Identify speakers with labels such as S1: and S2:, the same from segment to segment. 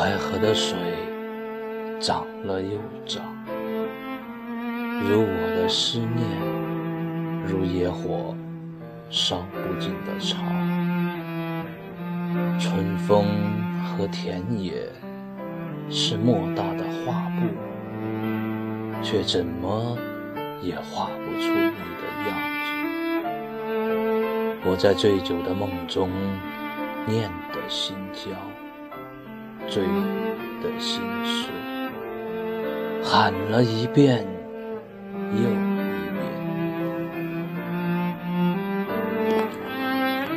S1: 淮河的水涨了又涨，如我的思念，如野火烧不尽的巢。春风和田野是莫大的画布，却怎么也画不出你的样子。我在醉酒的梦中念的心焦。醉的心事，喊了一遍又一遍，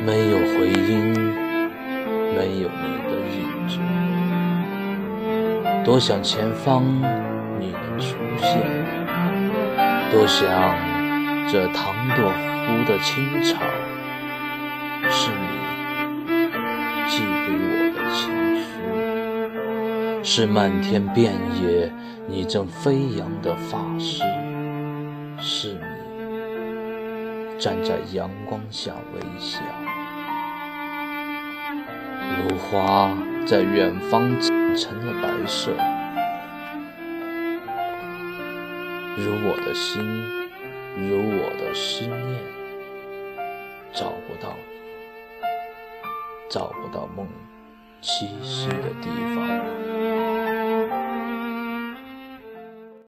S1: 没有回音，没有你的影子。多想前方你能出现，多想这唐朵夫的青草是你是漫天遍野，你正飞扬的发丝；是你站在阳光下微笑，如花在远方成了白色，如我的心，如我的思念，找不到你，找不到梦栖息的地方。